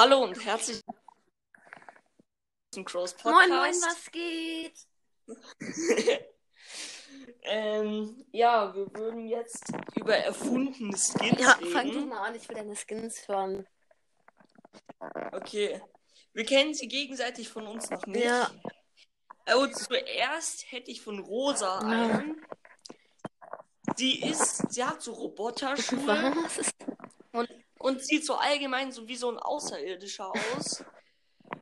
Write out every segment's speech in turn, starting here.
Hallo und herzlich zum Crows Podcast. Moin, moin, was geht? ähm, ja, wir würden jetzt über erfundene Skins Ja, reden. fang du mal an, ich will deine Skins hören. Okay. Wir kennen sie gegenseitig von uns noch nicht. Ja. Also zuerst hätte ich von Rosa Ja. einen. Sie ist, sie hat so Roboterschuhe Was ist und sieht so allgemein so wie so ein Außerirdischer aus.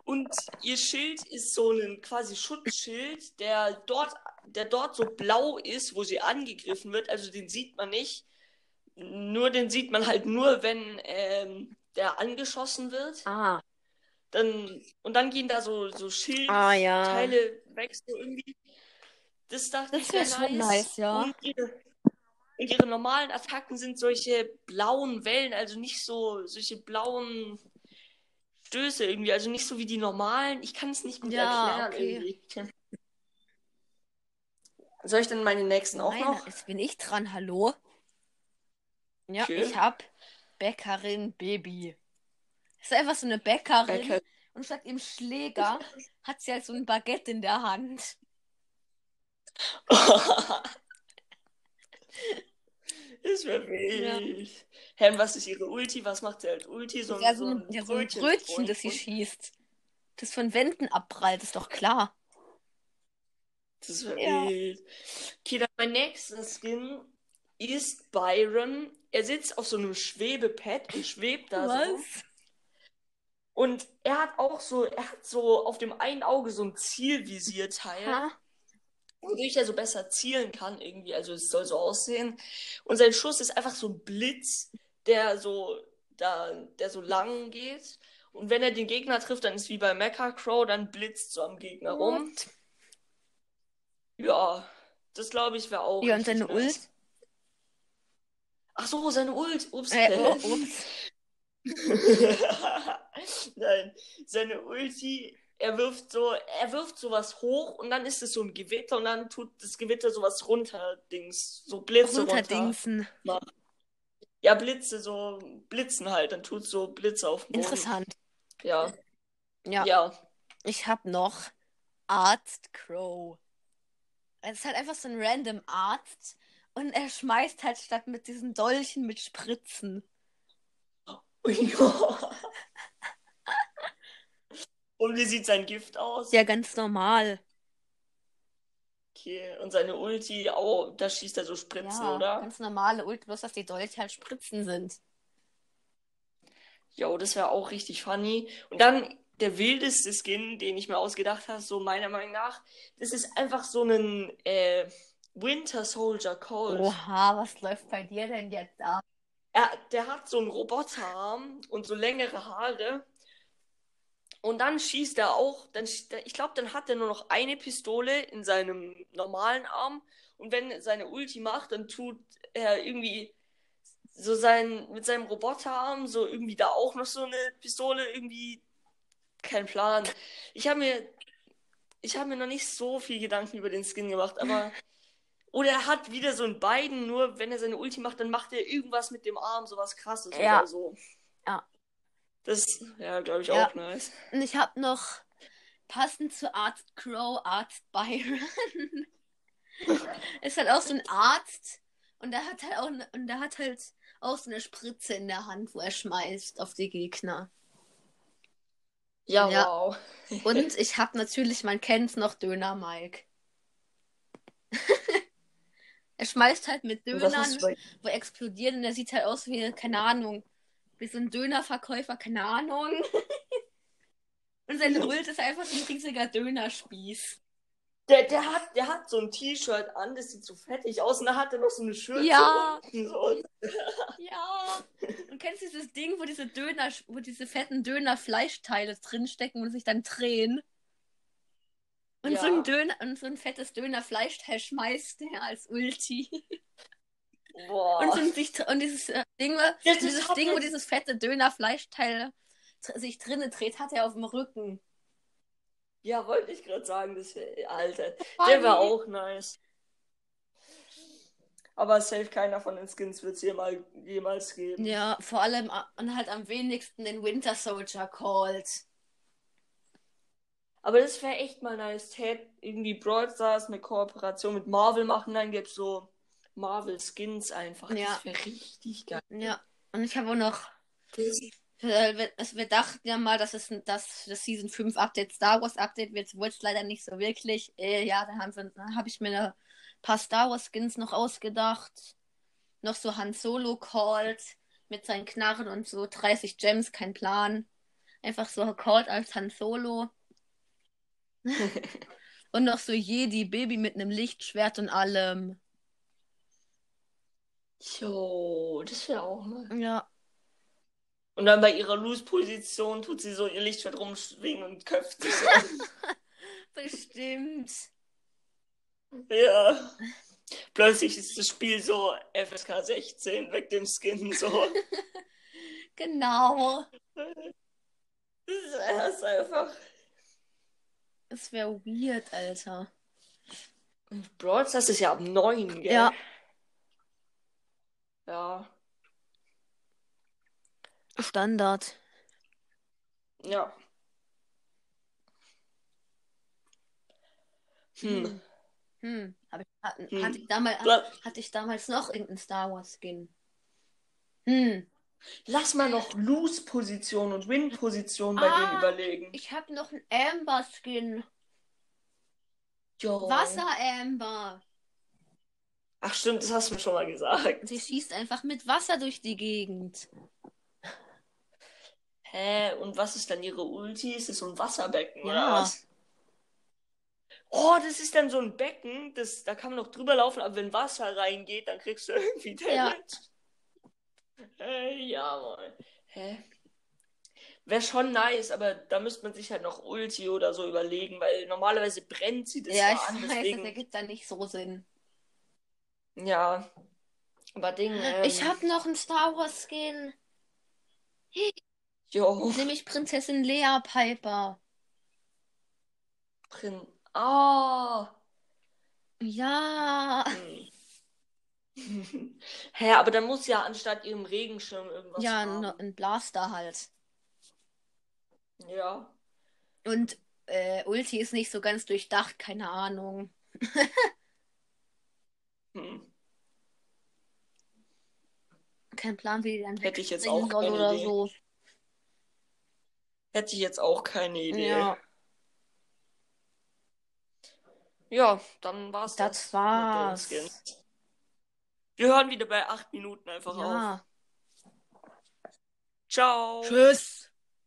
Und ihr Schild ist so ein quasi Schutzschild, der dort, der dort so blau ist, wo sie angegriffen wird. Also den sieht man nicht. Nur den sieht man halt nur, wenn ähm, der angeschossen wird. Ah, Dann, und dann gehen da so, so ah ja. Schildteile weg, so irgendwie. Das dachte Das ich wär wäre schon nice, ja. Und ihre, und ihre normalen Attacken sind solche blauen Wellen, also nicht so solche blauen Stöße irgendwie, also nicht so wie die normalen. Ich kann es nicht gut Ja, erklären okay. irgendwie. Soll ich dann meine nächsten auch Nein, noch? jetzt bin ich dran, hallo? Ja, Okay. ich hab Bäckerin Baby. Das ist einfach so eine Bäckerin Bäcker- und statt ihrem Schläger hat sie halt so ein Baguette in der Hand. das wäre wild. Hä, und was ist ihre Ulti? Was macht sie als Ulti? So, ja, so ein, ja, so ein Brötchen- Brötchen, das sie schießt. Das von Wänden abprallt, ist doch klar. Das wäre Ja. wild. Okay, dann mein nächster Skin ist Byron. Er sitzt auf so einem Schwebepad und schwebt da so. Und er hat auch so, er hat so auf dem einen Auge so ein Zielvisierteil, Ha? Wodurch er so besser zielen kann irgendwie. Also es soll so aussehen. Und sein Schuss ist einfach so ein Blitz, der so, da, der so lang geht. Und wenn er den Gegner trifft, dann ist wie bei Mecha Crow, dann blitzt so am Gegner rum. Ja, das glaube ich wäre auch. Ja, und seine nice. Ult? Ach so, seine Ult. Ups. Äh, oh, ups. Nein, seine Ulti, er wirft so, er wirft sowas hoch und dann ist es so ein Gewitter und dann tut das Gewitter sowas runter, Dings, so Blitze runter. Runterdingsen. Ja, Blitze, so Blitzen halt, dann tut so Blitze auf den Boden. Interessant. Ja, Ja, ja. ich hab noch Arzt Crow. Es ist halt einfach so ein random Arzt und er schmeißt halt statt mit diesen Dolchen mit Spritzen. Ja. Und wie sieht sein Gift aus? Ja, ganz normal. Okay, und seine Ulti, oh, da schießt er so Spritzen, Ja, oder? ganz normale Ult, bloß dass die Dolche halt Spritzen sind. Jo, das wäre auch richtig funny. Und dann der wildeste Skin, den ich mir ausgedacht habe, so meiner Meinung nach, das ist einfach so ein äh, Winter Soldier Colt. Oha, was läuft bei dir denn jetzt ab? Er, der hat so einen Roboterarm und so längere Haare. Und dann schießt er auch, dann, ich glaube, dann hat er nur noch eine Pistole in seinem normalen Arm. Und wenn er seine Ulti macht, dann tut er irgendwie so sein, mit seinem Roboterarm so irgendwie da auch noch so eine Pistole irgendwie. Kein Plan. Ich habe mir, ich habe mir noch nicht so viel Gedanken über den Skin gemacht, aber. Oder er hat wieder so ein beiden, nur wenn er seine Ulti macht, dann macht er irgendwas mit dem Arm, sowas krasses Ja. oder so. Ja. Das, ja, glaube ich Ja. auch nice. Und ich hab noch passend zu Arzt Crow, Arzt Byron. ist halt auch so ein Arzt und der hat halt auch ne, und der hat halt auch so eine Spritze in der Hand, wo er schmeißt auf die Gegner. Ja, Ja. wow. Und ich hab natürlich, man kennt's noch, Döner Mike. er schmeißt halt mit Dönern, bei... wo explodieren und der sieht halt aus wie, keine Ahnung, wie so ein Dönerverkäufer, keine Ahnung. und seine Ult ist einfach so ein riesiger Dönerspieß. Der, der, hat, der hat so ein T-Shirt an, das sieht so fettig aus und da hat er noch so eine Schürze Ja. unten. So. Ja. Und kennst du dieses Ding, wo diese Döner, wo diese fetten Döner-Fleischteile drinstecken und sich dann drehen? Und Ja. so ein Döner, und so ein fettes Döner-Fleischteil schmeißt er als Ulti. Boah. Und, so sich, und dieses äh, Ding, das dieses Ding, wo dieses fette Döner-Fleischteil sich drinnen dreht, hat er auf dem Rücken. Ja, wollte ich gerade sagen, das Alter. Der war auch nice. Aber safe keiner von den Skins wird es jemals, jemals geben. Ja, vor allem und halt am wenigsten den Winter Soldier Colt. Aber das wäre echt mal nice. Hätte irgendwie Brawl Stars eine Kooperation mit Marvel machen, dann gäbe es so Marvel Skins einfach. Ja. Das wäre richtig geil. Ja, und ich habe auch noch Das, Äh, wir, es- wir dachten ja mal, dass es dass das Season 5 Update Star Wars Update wird. Wurde es leider nicht so wirklich. Äh, ja, da habe ich mir ein paar Star Wars Skins noch ausgedacht. Noch so Han Solo Colt mit seinen Knarren und so 30 Gems, kein Plan. Einfach so Colt als Han Solo. und noch so Jedi Baby mit einem Lichtschwert und allem. Jo, das wäre auch mal. Ja, Und dann bei ihrer Loose-Position tut sie so ihr Lichtschwert rumschwingen und köpft sich so. bestimmt. ja. Plötzlich ist das Spiel so FSK 16 weg dem Skin so. Genau. Das ist einfach. Es wäre weird, Alter. Brawl Stars ist ja ab 9, gell? Ja. Ja. Standard. Ja. Hm. Hm. Hab ich, hat, Hm. hatte, ich damals, hatte ich damals noch irgendeinen Star Wars Skin? Hm. Lass mal noch Lose-Position und Win-Position bei Ah. denen überlegen. Ich habe noch einen Amber Skin. Ach stimmt, das hast du mir schon mal gesagt. Sie schießt einfach mit Wasser durch die Gegend. Hä? Und was ist dann ihre Ulti? Ist das so ein Wasserbecken oder Ja. was? Oh, das ist dann so ein Becken, das, da kann man noch drüber laufen, aber wenn Wasser reingeht, dann kriegst du irgendwie Ja. Damage. Äh, ja, Mann. Hä? Wäre schon nice, aber da müsste man sich halt noch Ulti oder so überlegen, weil normalerweise brennt sie das ja, ja ich an, weiß, deswegen. das ergibt da nicht so Sinn. Ja. Aber Ding, ähm, Ich habe noch einen Star Wars Skin. Jo, Nämlich Prinzessin Lea Piper. drin. Ah. Ja. Hm. Hä, aber dann muss ja anstatt ihrem Regenschirm irgendwas Ja, haben. ein, ein Blaster halt. Ja. Und äh, Ulti ist nicht so ganz durchdacht, keine Ahnung. Hm. Kein Plan, wie die dann Hätte ich jetzt auch soll keine oder Idee. so. Hätte ich jetzt auch keine Idee. Ja, Ja, dann war's Das das. war's. Wir hören wieder bei acht Minuten einfach auf. ja. Ciao. Tschüss.